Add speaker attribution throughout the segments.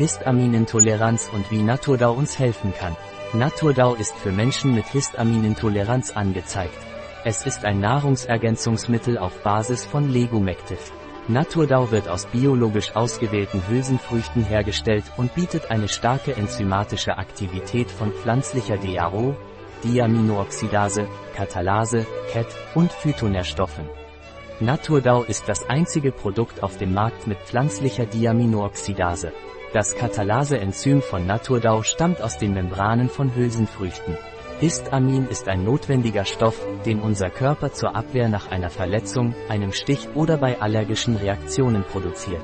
Speaker 1: Histaminintoleranz und wie Naturdau uns helfen kann. Naturdau ist für Menschen mit Histaminintoleranz angezeigt. Es ist ein Nahrungsergänzungsmittel auf Basis von Legumectiv. Naturdau wird aus biologisch ausgewählten Hülsenfrüchten hergestellt und bietet eine starke enzymatische Aktivität von pflanzlicher DAO, Diaminooxidase, Katalase, KET und Phytonährstoffen. Naturdau ist das einzige Produkt auf dem Markt mit pflanzlicher Diaminooxidase. Das Katalase-Enzym von Naturdau stammt aus den Membranen von Hülsenfrüchten. Histamin ist ein notwendiger Stoff, den unser Körper zur Abwehr nach einer Verletzung, einem Stich oder bei allergischen Reaktionen produziert.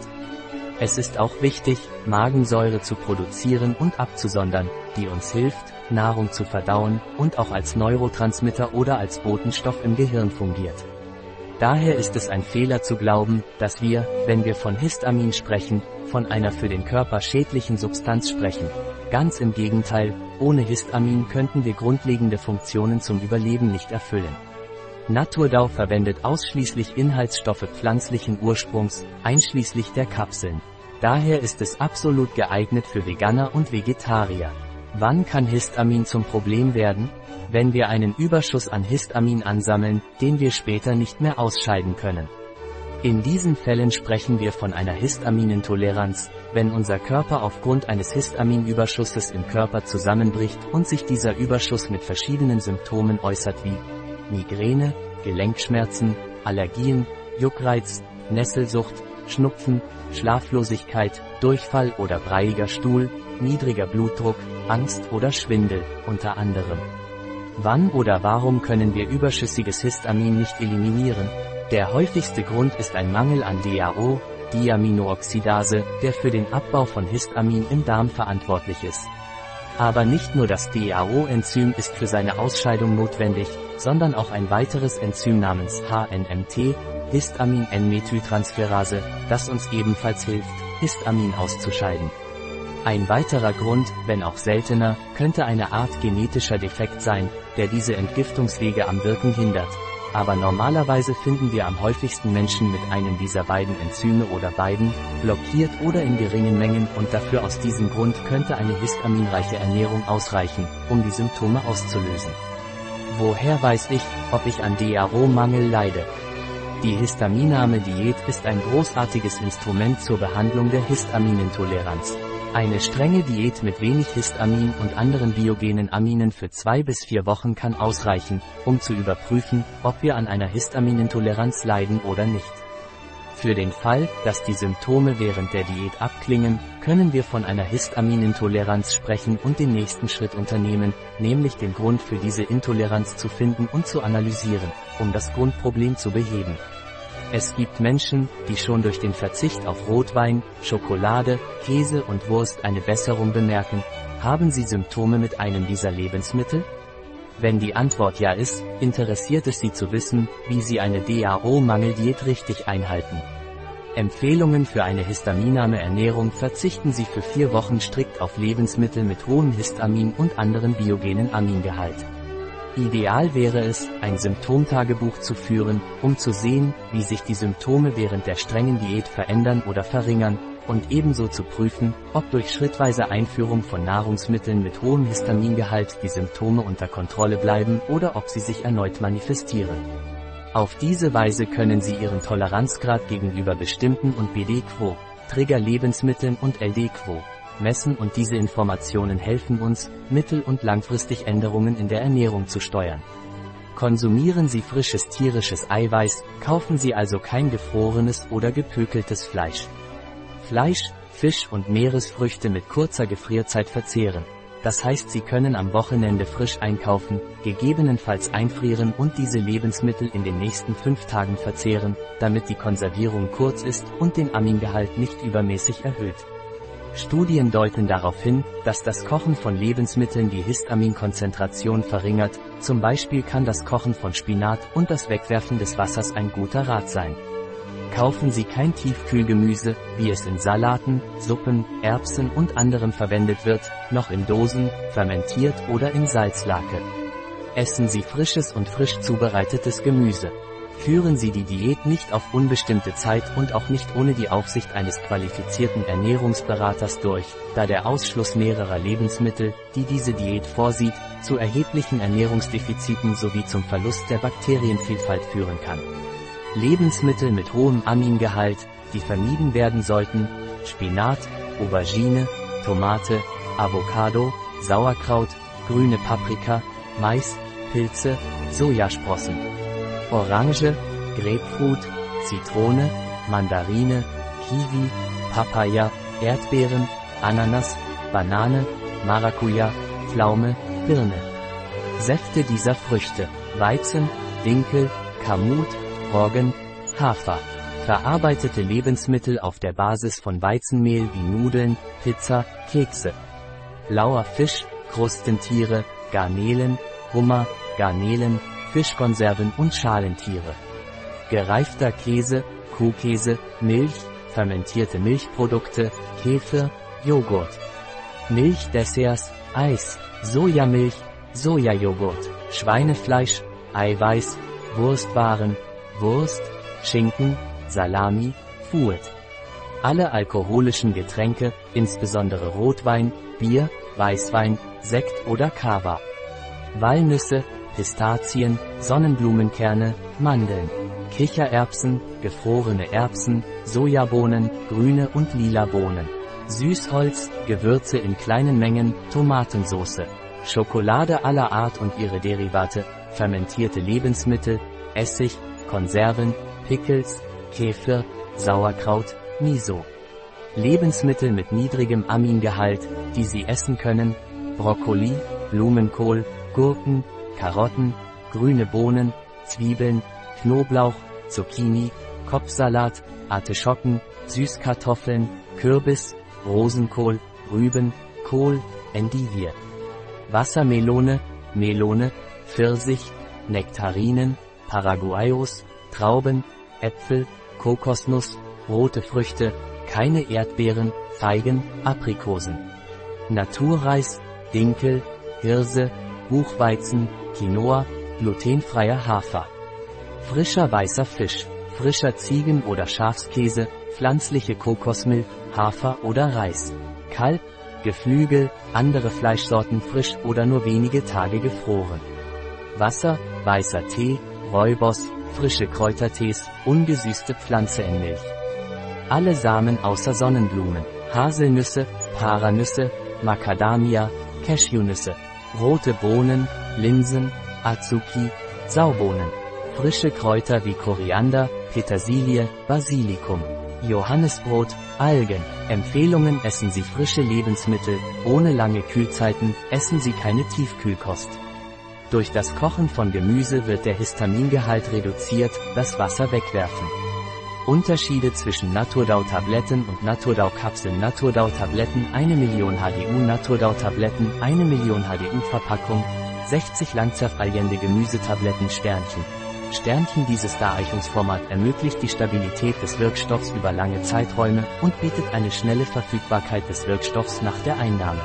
Speaker 1: Es ist auch wichtig, Magensäure zu produzieren und abzusondern, die uns hilft, Nahrung zu verdauen und auch als Neurotransmitter oder als Botenstoff im Gehirn fungiert. Daher ist es ein Fehler zu glauben, dass wir, wenn wir von Histamin sprechen, von einer für den Körper schädlichen Substanz sprechen. Ganz im Gegenteil, ohne Histamin könnten wir grundlegende Funktionen zum Überleben nicht erfüllen. Naturdau verwendet ausschließlich Inhaltsstoffe pflanzlichen Ursprungs, einschließlich der Kapseln. Daher ist es absolut geeignet für Veganer und Vegetarier. Wann kann Histamin zum Problem werden? wenn wir einen Überschuss an Histamin ansammeln, den wir später nicht mehr ausscheiden können. In diesen Fällen sprechen wir von einer Histaminintoleranz, wenn unser Körper aufgrund eines Histaminüberschusses im Körper zusammenbricht und sich dieser Überschuss mit verschiedenen Symptomen äußert wie Migräne, Gelenkschmerzen, Allergien, Juckreiz, Nesselsucht, Schnupfen, Schlaflosigkeit, Durchfall oder breiiger Stuhl, niedriger Blutdruck, Angst oder Schwindel, unter anderem. Wann oder warum können wir überschüssiges Histamin nicht eliminieren? Der häufigste Grund ist ein Mangel an DAO, Diaminooxidase, der für den Abbau von Histamin im Darm verantwortlich ist. Aber nicht nur das DAO-Enzym ist für seine Ausscheidung notwendig, sondern auch ein weiteres Enzym namens HNMT, Histamin-N-Methyltransferase, das uns ebenfalls hilft, Histamin auszuscheiden. Ein weiterer Grund, wenn auch seltener, könnte eine Art genetischer Defekt sein, der diese Entgiftungswege am Wirken hindert. Aber normalerweise finden wir am häufigsten Menschen mit einem dieser beiden Enzyme oder beiden, blockiert oder in geringen Mengen und dafür aus diesem Grund könnte eine histaminreiche Ernährung ausreichen, um die Symptome auszulösen. Woher weiß ich, ob ich an DAO-Mangel leide? Die histaminarme Diät ist ein großartiges Instrument zur Behandlung der Histaminintoleranz. Eine strenge Diät mit wenig Histamin und anderen biogenen Aminen für zwei bis vier Wochen kann ausreichen, um zu überprüfen, ob wir an einer Histaminintoleranz leiden oder nicht. Für den Fall, dass die Symptome während der Diät abklingen, können wir von einer Histaminintoleranz sprechen und den nächsten Schritt unternehmen, nämlich den Grund für diese Intoleranz zu finden und zu analysieren, um das Grundproblem zu beheben. Es gibt Menschen, die schon durch den Verzicht auf Rotwein, Schokolade, Käse und Wurst eine Besserung bemerken. Haben Sie Symptome mit einem dieser Lebensmittel? Wenn die Antwort ja ist, interessiert es Sie zu wissen, wie Sie eine DAO-Mangeldiät richtig einhalten. Empfehlungen für eine histaminarme Ernährung verzichten Sie für vier Wochen strikt auf Lebensmittel mit hohem Histamin und anderen biogenen Amingehalt. Ideal wäre es, ein Symptomtagebuch zu führen, um zu sehen, wie sich die Symptome während der strengen Diät verändern oder verringern, und ebenso zu prüfen, ob durch schrittweise Einführung von Nahrungsmitteln mit hohem Histamingehalt die Symptome unter Kontrolle bleiben oder ob sie sich erneut manifestieren. Auf diese Weise können Sie Ihren Toleranzgrad gegenüber bestimmten und BD-Quo, Trigger-Lebensmitteln und LD-Quo, messen und diese Informationen helfen uns, mittel- und langfristig Änderungen in der Ernährung zu steuern. Konsumieren Sie frisches tierisches Eiweiß, kaufen Sie also kein gefrorenes oder gepökeltes Fleisch. Fleisch, Fisch und Meeresfrüchte mit kurzer Gefrierzeit verzehren. Das heißt, Sie können am Wochenende frisch einkaufen, gegebenenfalls einfrieren und diese Lebensmittel in den nächsten fünf Tagen verzehren, damit die Konservierung kurz ist und den Amingehalt nicht übermäßig erhöht. Studien deuten darauf hin, dass das Kochen von Lebensmitteln die Histaminkonzentration verringert, zum Beispiel kann das Kochen von Spinat und das Wegwerfen des Wassers ein guter Rat sein. Kaufen Sie kein Tiefkühlgemüse, wie es in Salaten, Suppen, Erbsen und anderem verwendet wird, noch in Dosen, fermentiert oder in Salzlake. Essen Sie frisches und frisch zubereitetes Gemüse. Führen Sie die Diät nicht auf unbestimmte Zeit und auch nicht ohne die Aufsicht eines qualifizierten Ernährungsberaters durch, da der Ausschluss mehrerer Lebensmittel, die diese Diät vorsieht, zu erheblichen Ernährungsdefiziten sowie zum Verlust der Bakterienvielfalt führen kann. Lebensmittel mit hohem Amingehalt, die vermieden werden sollten, Spinat, Aubergine, Tomate, Avocado, Sauerkraut, grüne Paprika, Mais, Pilze, Sojasprossen. Orange, Grapefruit, Zitrone, Mandarine, Kiwi, Papaya, Erdbeeren, Ananas, Banane, Maracuja, Pflaume, Birne. Säfte dieser Früchte, Weizen, Dinkel, Kamut, Roggen, Hafer. Verarbeitete Lebensmittel auf der Basis von Weizenmehl wie Nudeln, Pizza, Kekse. Blauer Fisch, Krustentiere, Garnelen, Hummer, Garnelen, Fischkonserven und Schalentiere. Gereifter Käse, Kuhkäse, Milch, fermentierte Milchprodukte, Kefir, Joghurt. Milchdesserts, Eis, Sojamilch, Sojajoghurt, Schweinefleisch, Eiweiß, Wurstwaren, Wurst, Schinken, Salami, Fuet. Alle alkoholischen Getränke, insbesondere Rotwein, Bier, Weißwein, Sekt oder Kava. Walnüsse, Pistazien, Sonnenblumenkerne, Mandeln, Kichererbsen, gefrorene Erbsen, Sojabohnen, grüne und lila Bohnen. Süßholz, Gewürze in kleinen Mengen, Tomatensauce, Schokolade aller Art und ihre Derivate, fermentierte Lebensmittel, Essig, Konserven, Pickles, Kefir, Sauerkraut, Miso. Lebensmittel mit niedrigem Amingehalt, die Sie essen können, Brokkoli, Blumenkohl, Gurken, Karotten, grüne Bohnen, Zwiebeln, Knoblauch, Zucchini, Kopfsalat, Artischocken, Süßkartoffeln, Kürbis, Rosenkohl, Rüben, Kohl, Endivie. Wassermelone, Melone, Pfirsich, Nektarinen, Paraguayos, Trauben, Äpfel, Kokosnuss, rote Früchte, keine Erdbeeren, Feigen, Aprikosen. Naturreis, Dinkel, Hirse, Buchweizen, Quinoa, glutenfreier Hafer. Frischer weißer Fisch, frischer Ziegen- oder Schafskäse, pflanzliche Kokosmilch, Hafer oder Reis. Kalb, Geflügel, andere Fleischsorten frisch oder nur wenige Tage gefroren. Wasser, weißer Tee, Räubos, frische Kräutertees, ungesüßte Pflanze in Milch. Alle Samen außer Sonnenblumen, Haselnüsse, Paranüsse, Macadamia, Cashewnüsse, rote Bohnen, Linsen, Azuki, Saubohnen, frische Kräuter wie Koriander, Petersilie, Basilikum, Johannisbrot, Algen. Empfehlungen Essen Sie frische Lebensmittel, ohne lange Kühlzeiten, essen Sie keine Tiefkühlkost. Durch das Kochen von Gemüse wird der Histamingehalt reduziert, das Wasser wegwerfen. Unterschiede zwischen Naturdau-Tabletten und Naturdau-Kapseln Naturdau-Tabletten 1 Million HDU Naturdau-Tabletten 1 Million HDU Verpackung 60 langzerfallende Gemüsetabletten Sternchen. Sternchen Dieses Dareichungsformat ermöglicht die Stabilität des Wirkstoffs über lange Zeiträume und bietet eine schnelle Verfügbarkeit des Wirkstoffs nach der Einnahme.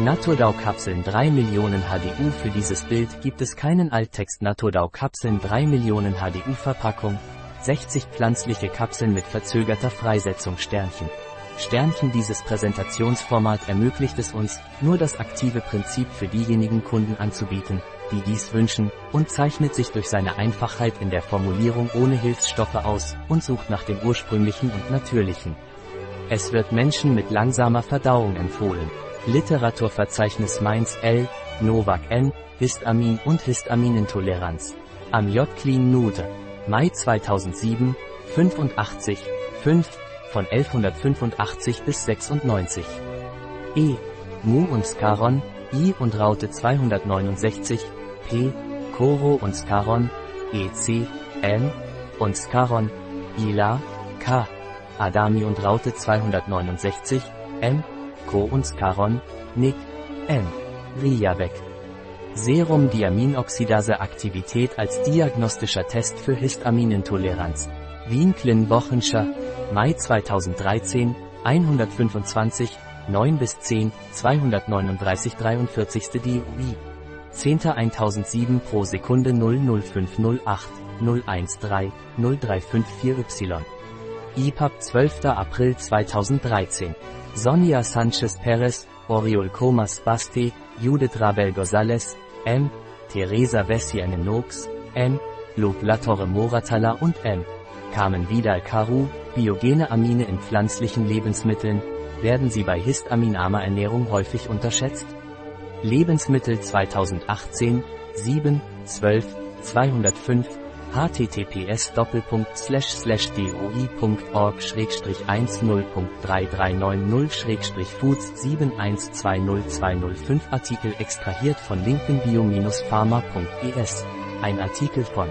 Speaker 1: Naturdau-Kapseln 3 Millionen HDU Für dieses Bild gibt es keinen Alttext Naturdau-Kapseln 3 Millionen HDU Verpackung 60 pflanzliche Kapseln mit verzögerter Freisetzung Sternchen. Sternchen Dieses Präsentationsformat ermöglicht es uns, nur das aktive Prinzip für diejenigen Kunden anzubieten, die dies wünschen, und zeichnet sich durch seine Einfachheit in der Formulierung ohne Hilfsstoffe aus und sucht nach dem ursprünglichen und natürlichen. Es wird Menschen mit langsamer Verdauung empfohlen. Literaturverzeichnis Mainz L, Novak N, Histamin und Histaminintoleranz. Am J. Clean Nude. Mai 2007, 85, 5, von 1185 bis 96. E. Mu und Skaron, I und Raute 269, P. Koro und Skaron, EC, M. und Skaron, Ila, K. Adami und Raute 269, M. Co und Skaron, Nick, M. Riabek. Serum Diaminoxidase Aktivität als diagnostischer Test für Histaminintoleranz. Wien Klin Wochenscher, Mai 2013, 125, 9 bis 10, 239 43. DUI. 10. 1007 pro Sekunde 00508. 013 0354Y. IPAP 12. April 2013. Sonia Sanchez Perez, Oriol Comas Basti, Judith Rabel González, M. Teresa Vessiane Nox, M. Luke Latore Moratala und M. Carmen Vidal Caru, biogene Amine in pflanzlichen Lebensmitteln, werden sie bei histaminarmer Ernährung häufig unterschätzt? Lebensmittel 2018, 7, 12, 205, https doi.org 10.3390 foods 7120205 Artikel extrahiert von linkenbio-pharma.es. Ein Artikel von